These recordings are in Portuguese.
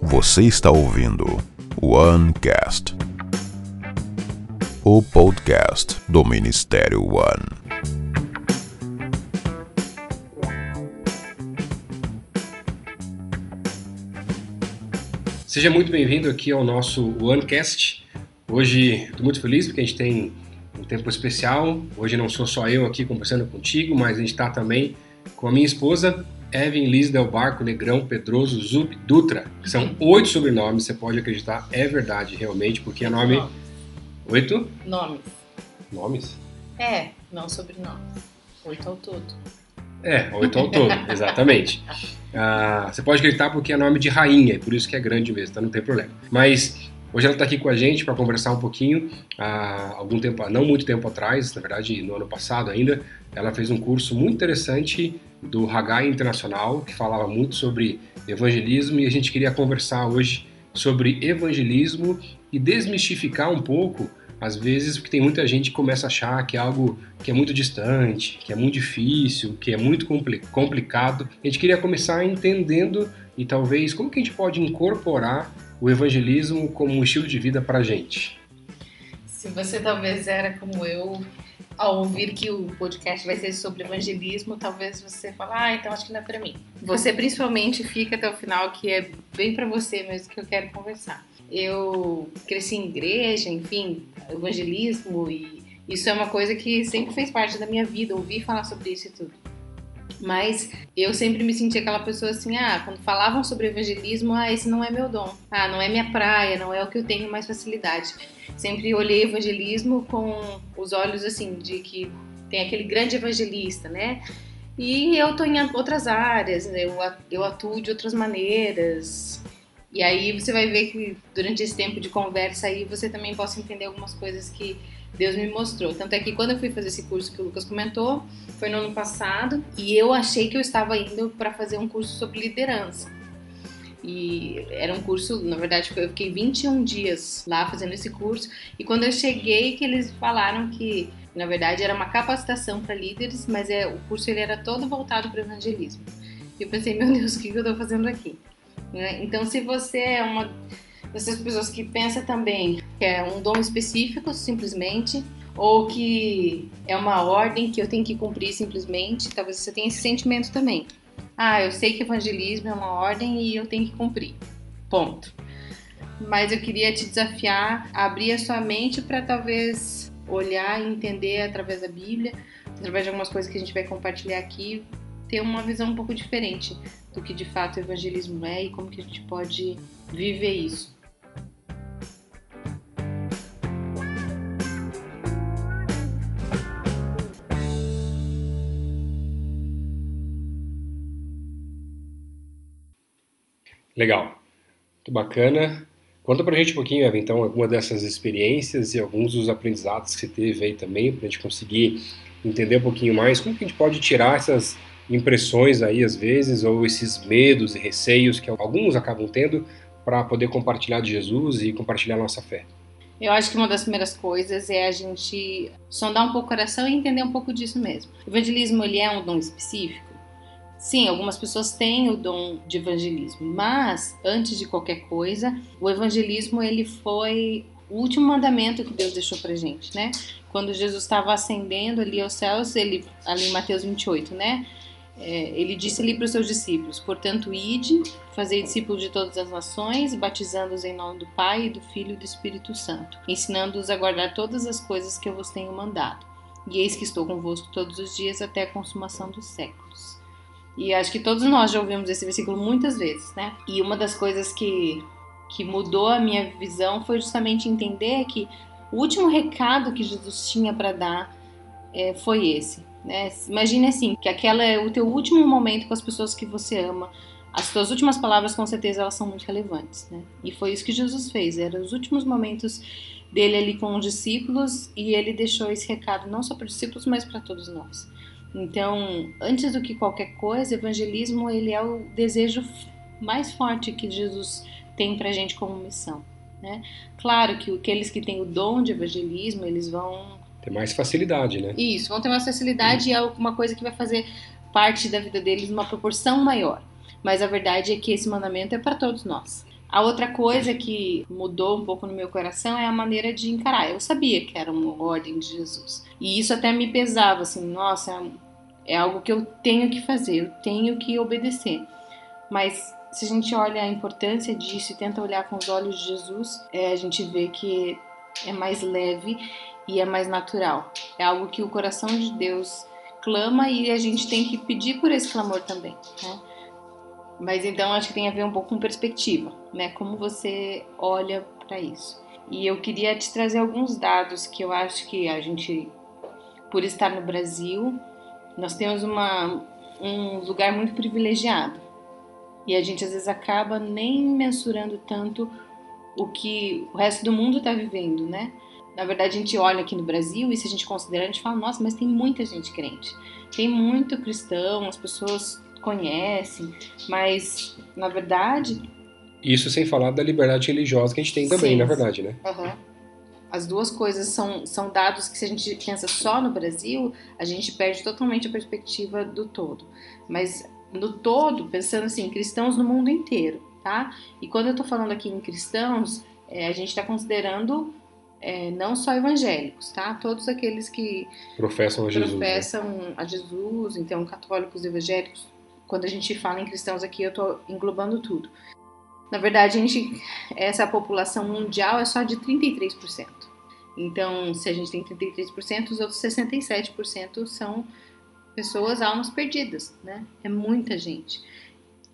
Você está ouvindo OneCast, o podcast do Ministério One. Seja muito bem-vindo aqui ao nosso OneCast. Hoje estou muito feliz porque a gente tem tempo especial. Hoje não sou só eu aqui conversando contigo, mas a gente está também com a minha esposa, Evan Liz Del Barco Negrão Pedroso Zub Dutra. São oito sobrenomes, você pode acreditar, é verdade realmente, porque é nome. Oito? Nomes. Nomes? É, não sobrenomes. Oito ao todo. É, oito ao todo, exatamente. Ah, você pode acreditar porque é nome de rainha, por isso que é grande mesmo, então não tem problema. Mas hoje ela está aqui com a gente para conversar um pouquinho. Há algum tempo, não muito tempo atrás, na verdade no ano passado ainda, ela fez um curso muito interessante do Hagai Internacional, que falava muito sobre evangelismo, e a gente queria conversar hoje sobre evangelismo e desmistificar um pouco às vezes porque tem muita gente que começa a achar que é algo que é muito distante, que é muito difícil, que é muito complicado. A gente queria começar entendendo e talvez como que a gente pode incorporar o evangelismo como um estilo de vida para a gente. Se você talvez era como eu, ao ouvir que o podcast vai ser sobre evangelismo, talvez você fale, ah, então acho que não é para mim. Você principalmente fica até o final, que é bem para você mesmo que eu quero conversar. Eu cresci em igreja, enfim, evangelismo e isso é uma coisa que sempre fez parte da minha vida, ouvir falar sobre isso e tudo. Mas eu sempre me senti aquela pessoa assim, ah, quando falavam sobre evangelismo, ah, esse não é meu dom. Ah, não é minha praia, não é o que eu tenho mais facilidade. Sempre olhei evangelismo com os olhos assim de que tem aquele grande evangelista, né? E eu tô em outras áreas, eu, atuo de outras maneiras, e aí você vai ver que durante esse tempo de conversa aí você também possa entender algumas coisas que Deus me mostrou. Tanto é que quando eu fui fazer esse curso que o Lucas comentou, foi no ano passado, e eu achei que eu estava indo para fazer um curso sobre liderança. E era um curso, na verdade, eu fiquei 21 dias lá fazendo esse curso, e quando eu cheguei que eles falaram que na verdade era uma capacitação para líderes, mas é o curso ele era todo voltado para o evangelismo. E eu pensei, meu Deus, o que eu estou fazendo aqui? Né? Então, se você é uma dessas pessoas que pensa também que é um dom específico, simplesmente, ou que é uma ordem que eu tenho que cumprir simplesmente, talvez você tenha esse sentimento também. Ah, eu sei que evangelismo é uma ordem e eu tenho que cumprir. Ponto. Mas eu queria te desafiar a abrir a sua mente para talvez olhar e entender através da Bíblia, através de algumas coisas que a gente vai compartilhar aqui, ter uma visão um pouco diferente do que de fato o evangelismo é e como que a gente pode viver isso. Legal, muito bacana. Conta pra gente um pouquinho, Eva, então, alguma dessas experiências e alguns dos aprendizados que você teve aí também, pra gente conseguir entender um pouquinho mais como que a gente pode tirar essas impressões aí às vezes, ou esses medos e receios que alguns acabam tendo para poder compartilhar de Jesus e compartilhar nossa fé. Eu acho que uma das primeiras coisas é a gente sondar um pouco o coração e entender um pouco disso mesmo. O evangelismo ele é um dom específico? Sim, algumas pessoas têm o dom de evangelismo, mas antes de qualquer coisa, o evangelismo ele foi o último mandamento que Deus deixou pra gente, né? Quando Jesus estava ascendendo ali aos céus, ele ali em Mateus 28, né? É, ele disse ali para os seus discípulos: Portanto, ide, fazei discípulos de todas as nações, batizando-os em nome do Pai, do Filho e do Espírito Santo, ensinando-os a guardar todas as coisas que eu vos tenho mandado. E eis que estou convosco todos os dias até a consumação dos séculos. E acho que todos nós já ouvimos esse versículo muitas vezes, né? E uma das coisas que, que mudou a minha visão foi justamente entender que o último recado que Jesus tinha para dar é, foi esse né? Imagine assim, que aquela é o teu último momento com as pessoas que você ama. As tuas últimas palavras, com certeza, elas são muito relevantes, né? E foi isso que Jesus fez. Eram os últimos momentos dele ali com os discípulos e ele deixou esse recado não só para os discípulos, mas para todos nós. Então, antes do que qualquer coisa, evangelismo ele é o desejo mais forte que Jesus tem para a gente como missão. Né? Claro que aqueles que têm o dom de evangelismo, eles vão ter mais facilidade, né? Isso, vão ter mais facilidade e é uma coisa que vai fazer parte da vida deles numa proporção maior. Mas a verdade é que esse mandamento é para todos nós. A outra coisa que mudou um pouco no meu coração é a maneira de encarar. Eu sabia que era uma ordem de Jesus. E isso até me pesava, assim, nossa, é algo que eu tenho que fazer, eu tenho que obedecer. Mas se a gente olha a importância disso e tenta olhar com os olhos de Jesus, é, a gente vê que é mais leve e é mais natural. É algo que o coração de Deus clama e a gente tem que pedir por esse clamor também. Né? Mas então acho que tem a ver um pouco com perspectiva, né? Como você olha para isso. E eu queria te trazer alguns dados que eu acho que a gente, por estar no Brasil, nós temos uma, um lugar muito privilegiado. E a gente às vezes acaba nem mensurando tanto o que o resto do mundo está vivendo, né? Na verdade, a gente olha aqui no Brasil e se a gente considerar, a gente fala, nossa, mas tem muita gente crente. Tem muito cristão, as pessoas conhecem, mas na verdade. Isso sem falar da liberdade religiosa que a gente tem também, sim, na verdade, né? Uhum. As duas coisas são, são dados que, se a gente pensa só no Brasil, a gente perde totalmente a perspectiva do todo. Mas no todo, pensando assim, cristãos no mundo inteiro, tá? E quando eu tô falando aqui em cristãos, é, a gente está considerando é, não só evangélicos, tá? Todos aqueles que professam a Jesus. Né? Professam né? a Jesus, então católicos, evangélicos, quando a gente fala em cristãos aqui, eu estou englobando tudo. Na verdade, a gente, essa população mundial é só de 33%. Então, se a gente tem 33%, os outros 67% são pessoas, almas perdidas, né? É muita gente.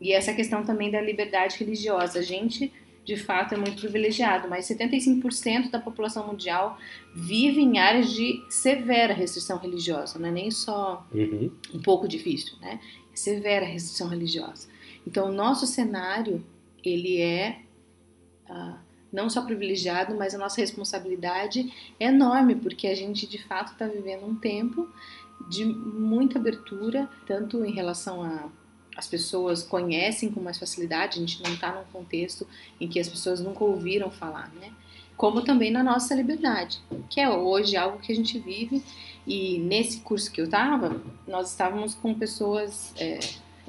E essa questão também da liberdade religiosa. A gente, de fato, é muito privilegiado, mas 75% da população mundial vive em áreas de severa restrição religiosa, não é nem só uhum. um pouco difícil, né? severa restrição religiosa. Então, o nosso cenário, ele é uh, não só privilegiado, mas a nossa responsabilidade é enorme, porque a gente, de fato, está vivendo um tempo de muita abertura, tanto em relação a as pessoas conhecem com mais facilidade, a gente não está num contexto em que as pessoas nunca ouviram falar, né? Como também na nossa liberdade, que é hoje algo que a gente vive e nesse curso que eu estava, nós estávamos com pessoas, é,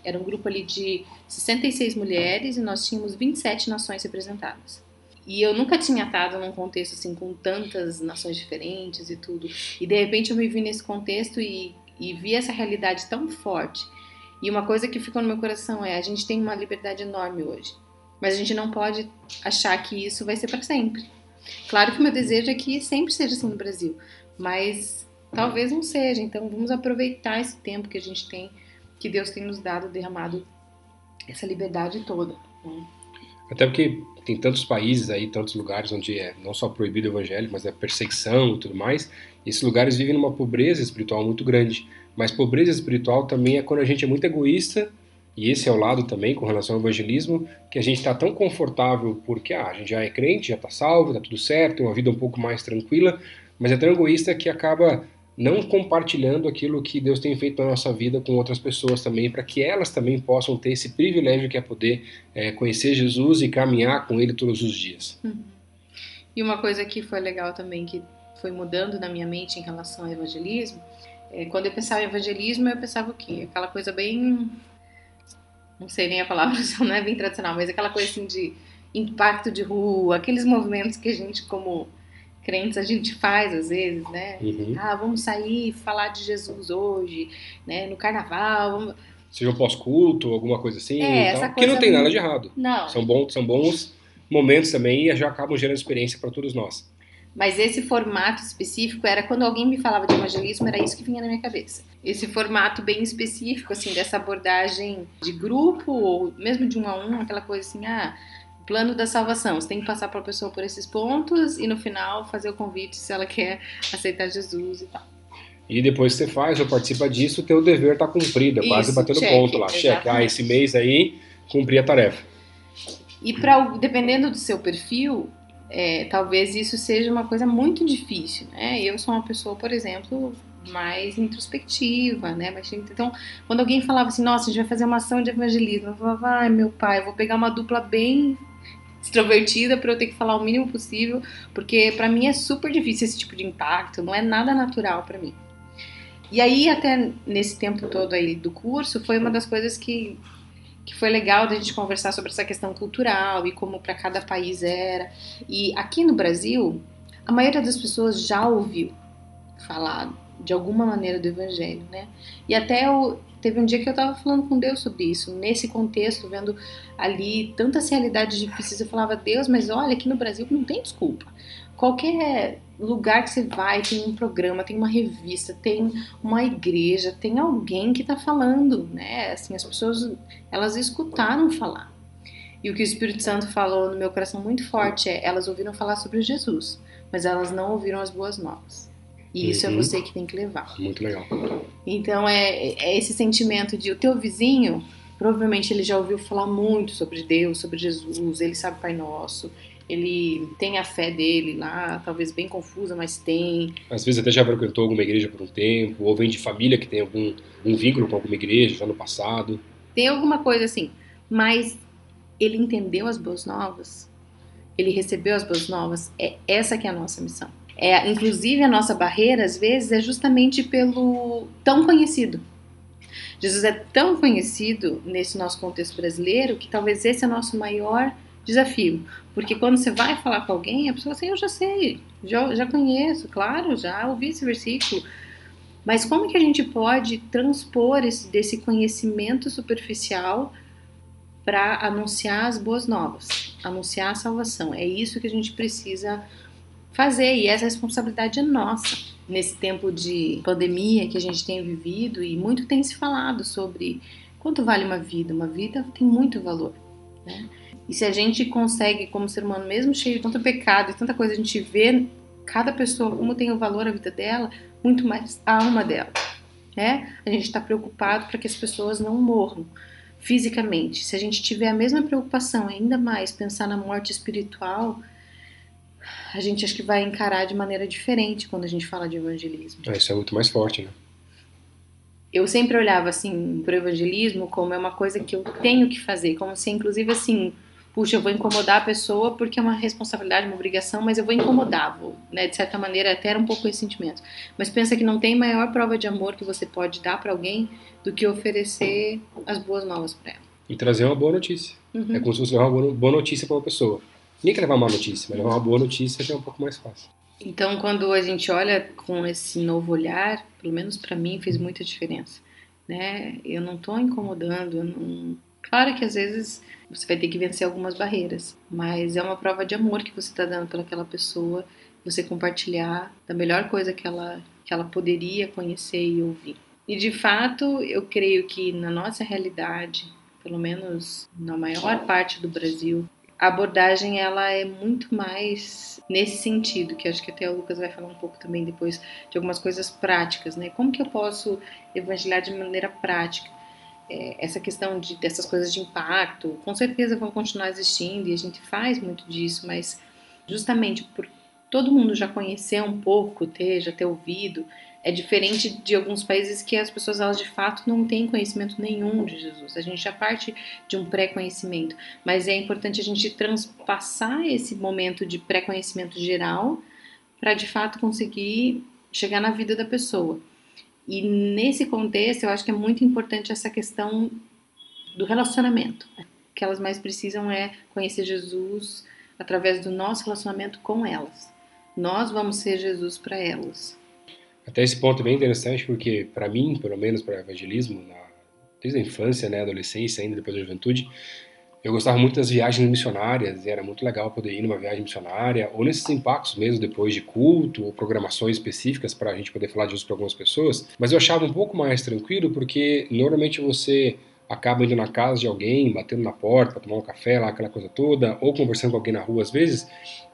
era um grupo ali de 66 mulheres e nós tínhamos 27 nações representadas. E eu nunca tinha estado num contexto assim com tantas nações diferentes e tudo. E de repente eu me vi nesse contexto e, e vi essa realidade tão forte. E uma coisa que ficou no meu coração é: a gente tem uma liberdade enorme hoje, mas a gente não pode achar que isso vai ser para sempre. Claro que o meu desejo é que sempre seja assim no Brasil, mas Talvez não seja, então vamos aproveitar esse tempo que a gente tem, que Deus tem nos dado, derramado essa liberdade toda. Né? Até porque tem tantos países aí, tantos lugares onde é não só proibido o evangelho, mas é perseguição e tudo mais. E esses lugares vivem numa pobreza espiritual muito grande. Mas pobreza espiritual também é quando a gente é muito egoísta, e esse é o lado também com relação ao evangelismo, que a gente está tão confortável porque ah, a gente já é crente, já está salvo, está tudo certo, tem uma vida um pouco mais tranquila, mas é tão egoísta que acaba não compartilhando aquilo que Deus tem feito na nossa vida com outras pessoas também, para que elas também possam ter esse privilégio que é poder é, conhecer Jesus e caminhar com Ele todos os dias. Uhum. E uma coisa que foi legal também, que foi mudando na minha mente em relação ao evangelismo, quando eu pensava em evangelismo, eu pensava o quê? Aquela coisa bem. Não sei nem a palavra, não é bem tradicional, mas aquela coisa assim de impacto de rua, aqueles movimentos que a gente, como crentes a gente faz às vezes, né? Uhum. Ah, vamos sair falar de Jesus hoje, né? No carnaval. Vamos... Seja um pós-culto, alguma coisa assim. É, coisa que não tem nada de errado. Não. São bons, são bons momentos também e já acabam gerando experiência para todos nós. Mas esse formato específico era quando alguém me falava de evangelismo, era isso que vinha na minha cabeça. Esse formato bem específico, assim, dessa abordagem de grupo, ou mesmo de um a um, aquela coisa assim, ah, plano da salvação. Você tem que passar para a pessoa por esses pontos e no final fazer o convite se ela quer aceitar Jesus e tal. E depois que você faz ou participa disso, o teu dever está cumprido, é quase batendo check, ponto lá. Cheque, ah, esse mês aí cumpri a tarefa. E para dependendo do seu perfil, é, talvez isso seja uma coisa muito difícil, né? Eu sou uma pessoa, por exemplo, mais introspectiva, né? Então, quando alguém falava assim, nossa, a gente vai fazer uma ação de evangelismo, eu falava, ai meu pai, vou pegar uma dupla bem extrovertida para eu ter que falar o mínimo possível, porque para mim é super difícil esse tipo de impacto, não é nada natural para mim. E aí, até nesse tempo todo aí do curso, foi uma das coisas que, que foi legal da gente conversar sobre essa questão cultural e como para cada país era. E aqui no Brasil, a maioria das pessoas já ouviu falar de alguma maneira do evangelho, né? E até eu, teve um dia que eu estava falando com Deus sobre isso, nesse contexto, vendo ali tantas realidades difíceis, eu falava, Deus, mas olha, aqui no Brasil não tem desculpa. Qualquer lugar que você vai, tem um programa, tem uma revista, tem uma igreja, tem alguém que está falando, né? Assim, as pessoas, elas escutaram falar. E o que o Espírito Santo falou no meu coração muito forte é, elas ouviram falar sobre Jesus, mas elas não ouviram as boas novas. E isso é Uhum. você que tem que levar. Muito legal. Então é, é esse sentimento de o teu vizinho, provavelmente ele já ouviu falar muito sobre Deus, sobre Jesus, ele sabe Pai Nosso, ele tem a fé dele lá, talvez bem confusa, mas tem. Às vezes até já frequentou alguma igreja por um tempo, ou vem de família que tem algum um vínculo com alguma igreja já no passado. Tem alguma coisa assim, mas ele entendeu as boas novas, ele recebeu as boas novas, é essa que é a nossa missão. É, inclusive a nossa barreira às vezes é justamente pelo tão conhecido. Jesus é tão conhecido nesse nosso contexto brasileiro que talvez esse é o nosso maior desafio. Porque quando você vai falar com alguém, a pessoa assim, eu já sei, já, já conheço, claro, já ouvi esse versículo. Mas como que a gente pode transpor esse, desse conhecimento superficial para anunciar as boas novas, anunciar a salvação? É isso que a gente precisa fazer e essa responsabilidade é nossa nesse tempo de pandemia que a gente tem vivido e muito tem se falado sobre quanto vale uma vida. Uma vida tem muito valor, né? E se a gente consegue, como ser humano, mesmo cheio de tanto pecado e tanta coisa, a gente vê cada pessoa como tem o valor a vida dela, muito mais a alma dela, né? A gente está preocupado para que as pessoas não morram fisicamente. Se a gente tiver a mesma preocupação, ainda mais pensar na morte espiritual, a gente acho que vai encarar de maneira diferente quando a gente fala de evangelismo. Ah, isso é muito mais forte, né? Eu sempre olhava assim para o evangelismo como é uma coisa que eu tenho que fazer, como se inclusive assim, puxa, eu vou incomodar a pessoa porque é uma responsabilidade, uma obrigação, mas eu vou incomodar, vou, né? De certa maneira até era um pouco esse sentimento. Mas pensa que não tem maior prova de amor que você pode dar para alguém do que oferecer as boas novas para ela. E trazer uma boa notícia. Uhum. É como se você levar uma boa- notícia para uma pessoa. Ninguém quer levar uma má notícia, mas levar uma boa notícia já é um pouco mais fácil. Então, quando a gente olha com esse novo olhar, pelo menos para mim fez muita diferença, né? Eu não tô incomodando, eu não... claro que às vezes você vai ter que vencer algumas barreiras, mas é uma prova de amor que você está dando pelaquela pessoa, você compartilhar da melhor coisa que ela que ela poderia conhecer e ouvir. E de fato, eu creio que na nossa realidade, pelo menos na maior parte do Brasil, a abordagem ela é muito mais nesse sentido, que acho que até o Lucas vai falar um pouco também depois de algumas coisas práticas, né? Como que eu posso evangelizar de maneira prática? É, essa questão de, dessas coisas de impacto, com certeza vão continuar existindo e a gente faz muito disso, mas justamente por todo mundo já conhecer um pouco, ter, já ter ouvido, é diferente de alguns países que as pessoas elas de fato não têm conhecimento nenhum de Jesus. A gente já parte de um pré-conhecimento, mas é importante a gente transpassar esse momento de pré-conhecimento geral para de fato conseguir chegar na vida da pessoa. E nesse contexto, eu acho que é muito importante essa questão do relacionamento. O que elas mais precisam é conhecer Jesus através do nosso relacionamento com elas. Nós vamos ser Jesus para elas. Até esse ponto é bem interessante porque, para mim, pelo menos para evangelismo, na, desde a infância, né, adolescência, ainda depois da juventude, eu gostava muito das viagens missionárias e era muito legal poder ir numa viagem missionária ou nesses impactos mesmo depois de culto ou programações específicas para a gente poder falar Jesus para algumas pessoas. Mas eu achava um pouco mais tranquilo porque normalmente você acaba indo na casa de alguém, batendo na porta para tomar um café lá, aquela coisa toda, ou conversando com alguém na rua às vezes,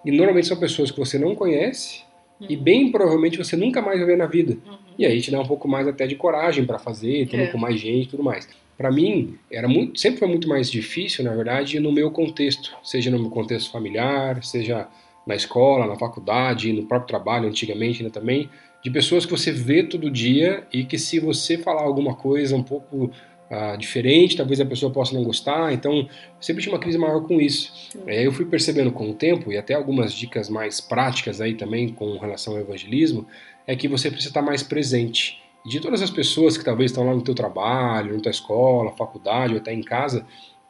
e normalmente são pessoas que você não conhece e bem provavelmente você nunca mais vai ver na vida. E aí te dá um pouco mais até de coragem para fazer, estando É. com mais gente e tudo mais. Para mim, era muito, sempre foi muito mais difícil, na verdade, no meu contexto, seja no meu contexto familiar, seja na escola, na faculdade, no próprio trabalho, antigamente ainda também, de pessoas que você vê todo dia e que se você falar alguma coisa um pouco ah, diferente, talvez a pessoa possa não gostar. Então, sempre tinha uma crise maior com isso. Aí eu fui percebendo com o tempo, e até algumas dicas mais práticas aí também com relação ao evangelismo, é que você precisa estar mais presente. De todas as pessoas que talvez estão lá no teu trabalho, na tua escola, faculdade ou até em casa,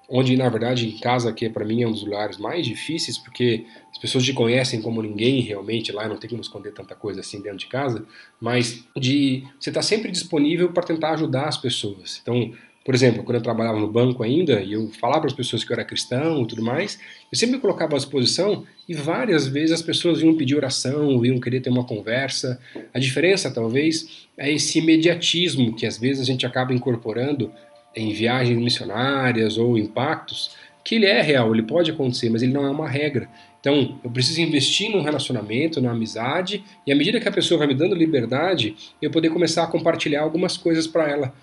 onde na verdade em casa que para mim é um dos lugares mais difíceis porque as pessoas te conhecem como ninguém realmente lá não tem como esconder tanta coisa assim dentro de casa mas de você estar tá sempre disponível para tentar ajudar as pessoas. Então por exemplo, quando eu trabalhava no banco ainda e eu falava para as pessoas que eu era cristão e tudo mais, eu sempre me colocava à disposição e várias vezes as pessoas vinham pedir oração, vinham querer ter uma conversa. A diferença, talvez, é esse imediatismo que às vezes a gente acaba incorporando em viagens missionárias ou impactos, que ele é real, ele pode acontecer, mas ele não é uma regra. Então, eu preciso investir num relacionamento, numa amizade, e à medida que a pessoa vai me dando liberdade, eu poder começar a compartilhar algumas coisas para ela.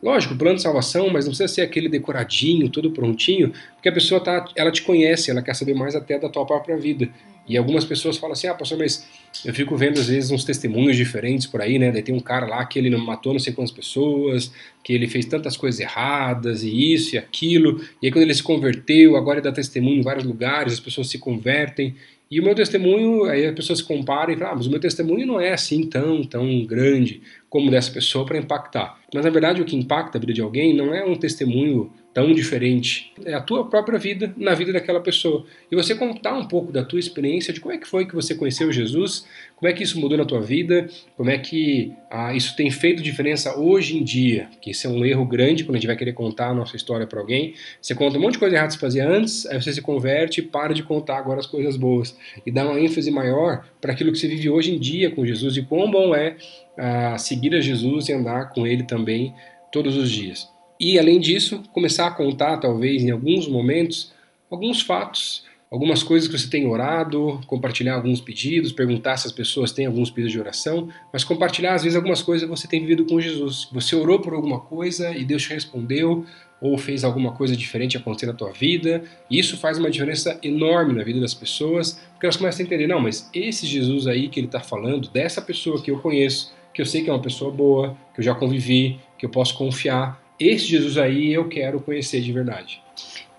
Lógico, plano de salvação, mas não precisa ser aquele decoradinho, tudo prontinho, porque a pessoa tá, ela te conhece, ela quer saber mais até da tua própria vida. E algumas pessoas falam assim: "Ah, pastor, mas eu fico vendo às vezes uns testemunhos diferentes por aí, né? Daí tem um cara lá que ele matou não sei quantas pessoas, que ele fez tantas coisas erradas e isso e aquilo. E aí quando ele se converteu, agora ele dá testemunho em vários lugares, as pessoas se convertem. E o meu testemunho, aí a pessoa se compara e fala, ah, mas o meu testemunho não é assim tão, tão grande como dessa pessoa para impactar. Mas na verdade o que impacta a vida de alguém não é um testemunho tão diferente. É a tua própria vida na vida daquela pessoa. E você contar um pouco da tua experiência, de como é que foi que você conheceu Jesus, como é que isso mudou na tua vida, como é que ah, isso tem feito diferença hoje em dia, que isso é um erro grande quando a gente vai querer contar a nossa história para alguém. Você conta um monte de coisa errada que você fazia antes, aí você se converte e para de contar agora as coisas boas. E dá uma ênfase maior para aquilo que você vive hoje em dia com Jesus e quão bom é ah, seguir a Jesus e andar com Ele também todos os dias. E, além disso, começar a contar, talvez, em alguns momentos, alguns fatos, algumas coisas que você tem orado, compartilhar alguns pedidos, perguntar se as pessoas têm alguns pedidos de oração, mas compartilhar, às vezes, algumas coisas que você tem vivido com Jesus. Você orou por alguma coisa e Deus te respondeu, ou fez alguma coisa diferente acontecer na tua vida, e isso faz uma diferença enorme na vida das pessoas, porque elas começam a entender, não, mas esse Jesus aí que ele está falando, dessa pessoa que eu conheço, que eu sei que é uma pessoa boa, que eu já convivi, que eu posso confiar, esse Jesus aí eu quero conhecer de verdade.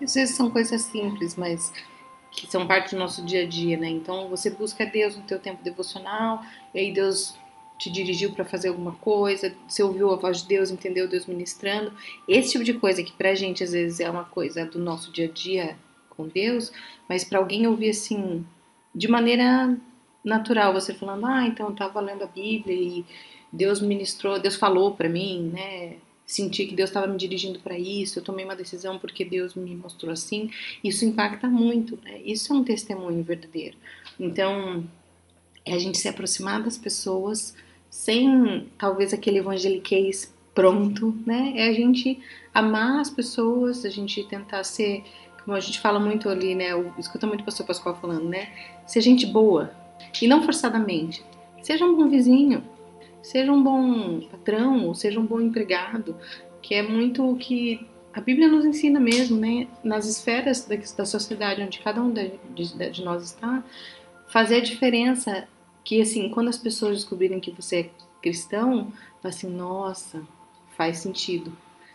Às vezes são coisas simples, mas que são parte do nosso dia a dia, né? Então você busca Deus no teu tempo devocional, e aí Deus te dirigiu para fazer alguma coisa, você ouviu a voz de Deus, entendeu Deus ministrando. Esse tipo de coisa que pra gente às vezes é uma coisa do nosso dia a dia com Deus, mas para alguém ouvir assim, de maneira natural, você falando: "Ah, então eu tava lendo a Bíblia e Deus ministrou, Deus falou para mim, né? Senti que Deus estava me dirigindo para isso, eu tomei uma decisão porque Deus me mostrou assim, isso impacta muito, né? Isso é um testemunho verdadeiro. Então, é a gente se aproximar das pessoas sem talvez aquele evangeliquez pronto, né? É a gente amar as pessoas, a gente tentar ser, como a gente fala muito ali, né? Escuta muito o pastor Pascoal falando, né? Ser gente boa e não forçadamente. Seja um bom vizinho, seja um bom patrão, ou seja um bom empregado, que é muito o que a Bíblia nos ensina mesmo, né? Nas esferas da, da sociedade onde cada um de, de, de, nós está, fazer a diferença. Que assim, quando as pessoas descobrirem que você é cristão, assim, nossa, faz sentido.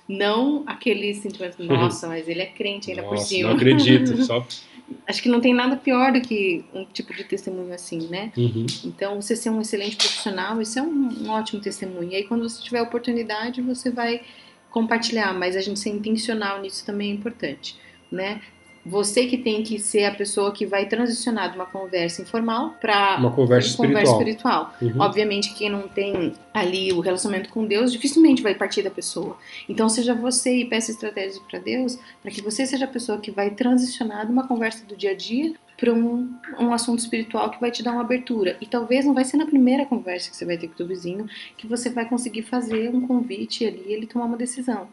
Não aquele sentimento, nossa, mas ele é crente ainda nossa, por cima. Não acredito, só acho que não tem nada pior do que um tipo de testemunho assim, né? Uhum. Então, você ser um excelente profissional, isso é um, um, ótimo testemunho. E aí, quando você tiver a oportunidade, você vai compartilhar, mas a gente ser intencional nisso também é importante, né? Você que tem que ser a pessoa que vai transicionar de uma conversa informal para uma conversa espiritual. Conversa espiritual. Uhum. Obviamente, quem não tem ali o relacionamento com Deus, dificilmente vai partir da pessoa. Então, seja você e peça estratégias para Deus, para que você seja a pessoa que vai transicionar de uma conversa do dia a dia para um, um assunto espiritual que vai te dar uma abertura. E talvez não vai ser na primeira conversa que você vai ter com o vizinho que você vai conseguir fazer um convite ali, ele tomar uma decisão.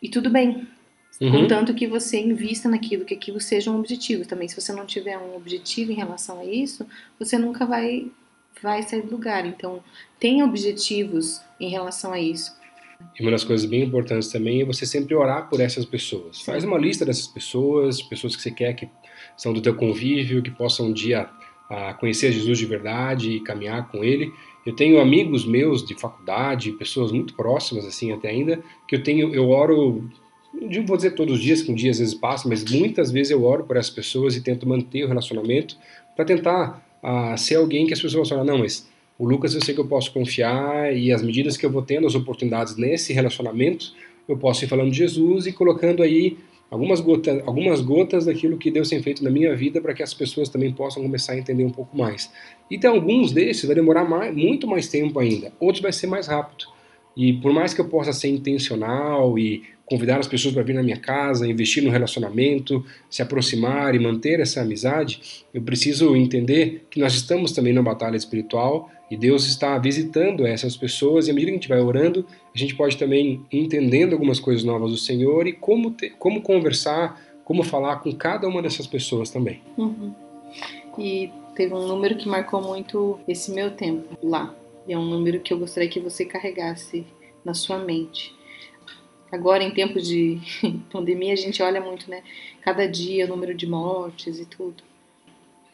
E tudo bem, Uhum. Contanto que você invista naquilo, que aquilo seja um objetivo. Também, se você não tiver um objetivo em relação a isso, você nunca vai, vai sair do lugar. Então, tenha objetivos em relação a isso. E uma das coisas bem importantes também é você sempre orar por essas pessoas. Sim. Faz uma lista dessas pessoas, pessoas que você quer que são do teu convívio, que possam um dia a, conhecer Jesus de verdade e caminhar com Ele. Eu tenho amigos meus de faculdade, pessoas muito próximas assim até ainda, que eu tenho, eu oro não vou dizer todos os dias, que um dia às vezes passa, mas muitas vezes eu oro por essas pessoas e tento manter o relacionamento para tentar uh, ser alguém que as pessoas falam, não, mas o Lucas eu sei que eu posso confiar e as medidas que eu vou tendo, as oportunidades nesse relacionamento, eu posso ir falando de Jesus e colocando aí algumas gotas, algumas gotas daquilo que Deus tem feito na minha vida para que as pessoas também possam começar a entender um pouco mais. E tem alguns desses vai demorar mais, muito mais tempo ainda, outros vai ser mais rápido. E por mais que eu possa ser intencional e convidar as pessoas para vir na minha casa, investir no relacionamento, se aproximar e manter essa amizade, eu preciso entender que nós estamos também na batalha espiritual e Deus está visitando essas pessoas e à medida que a gente vai orando, a gente pode também ir entendendo algumas coisas novas do Senhor e como, ter, como conversar, como falar com cada uma dessas pessoas também. Uhum. E teve um número que marcou muito esse meu tempo lá. E é um número que eu gostaria que você carregasse na sua mente. Agora, em tempos de pandemia, a gente olha muito, né? Cada dia o número de mortes e tudo.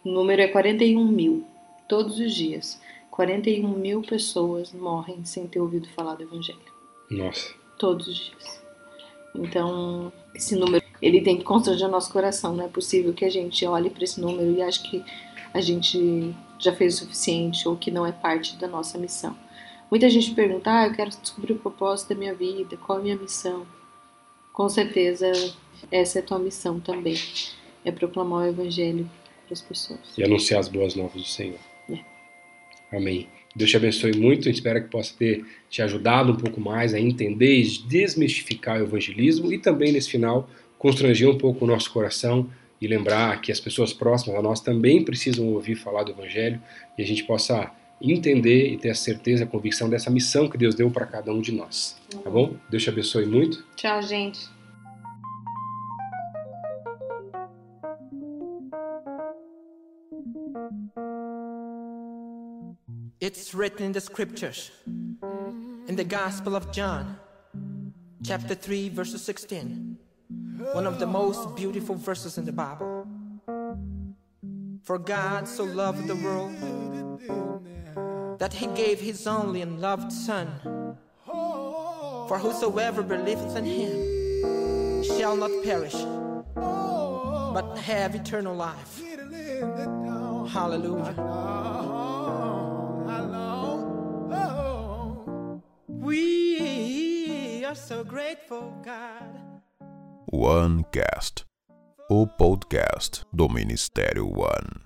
O número é 41 mil, todos os dias. 41 mil pessoas morrem sem ter ouvido falar do Evangelho. Nossa. Todos os dias. Então, esse número, ele tem que constranger o nosso coração. Não é possível que a gente olhe para esse número e ache que a gente já fez o suficiente ou que não é parte da nossa missão. Muita gente pergunta: ah, eu quero descobrir o propósito da minha vida, qual é a minha missão? Com certeza, essa é a tua missão também: é proclamar o Evangelho para as pessoas. E anunciar as boas novas do Senhor. É. Amém. Deus te abençoe muito. Espero que possa ter te ajudado um pouco mais a entender e desmistificar o evangelismo e também, nesse final, constranger um pouco o nosso coração e lembrar que as pessoas próximas a nós também precisam ouvir falar do Evangelho e a gente possa entender e ter a certeza, a convicção dessa missão que Deus deu para cada um de nós. Tá bom? Deus te abençoe muito. Tchau, gente. It's written in the scriptures, in the Gospel of John, chapter 3, verse 16, one of the most beautiful verses in the Bible. For God so loved the world that he gave his only and loved Son, for whosoever believeth in him shall not perish, but have eternal life. Hallelujah. We are so grateful, God. OneCast, o podcast do Ministério One.